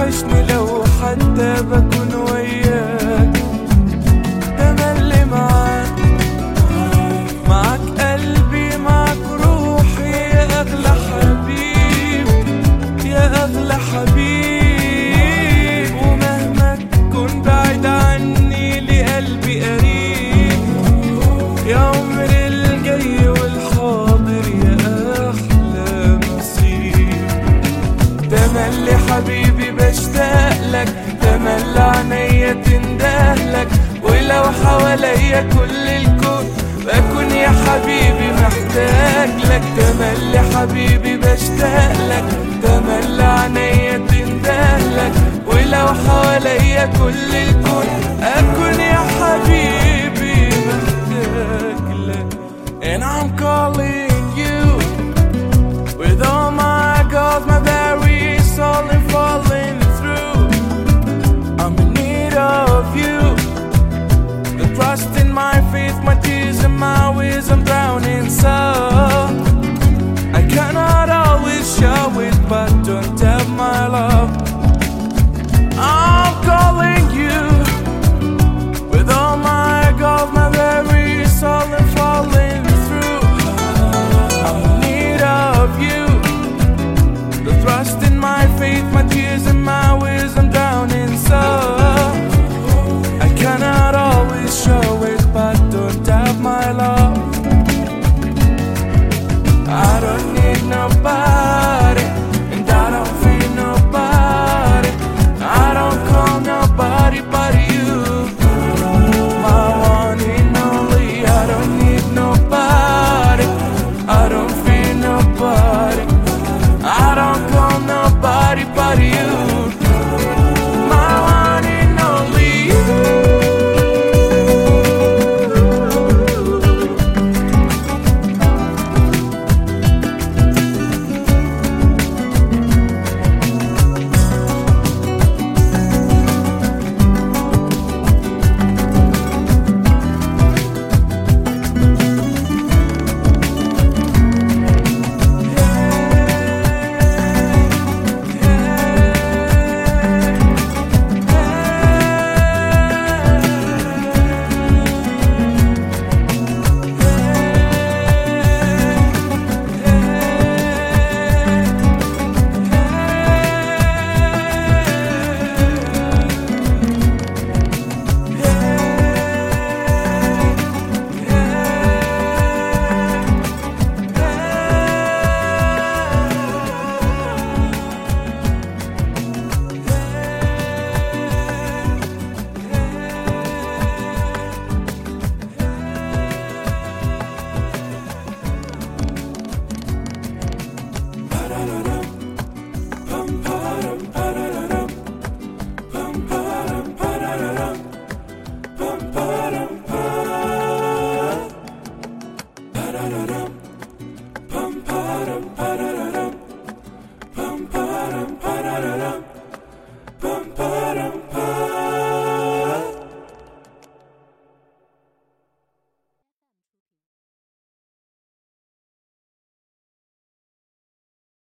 وحشني لو حتى بكون تملي حبيبي بشتاق لك تملي عينيا تندهلك ولو حواليا كل الكون بكون يا حبيبي محتاج لك تملي حبيبي بشتاق لك تملي عينيا تندهلك ولو حواليا كل الكون أكون يا losing my wisdom, drowning so I cannot always show it, but don't tell my love. I'm calling you With all my God, my very soul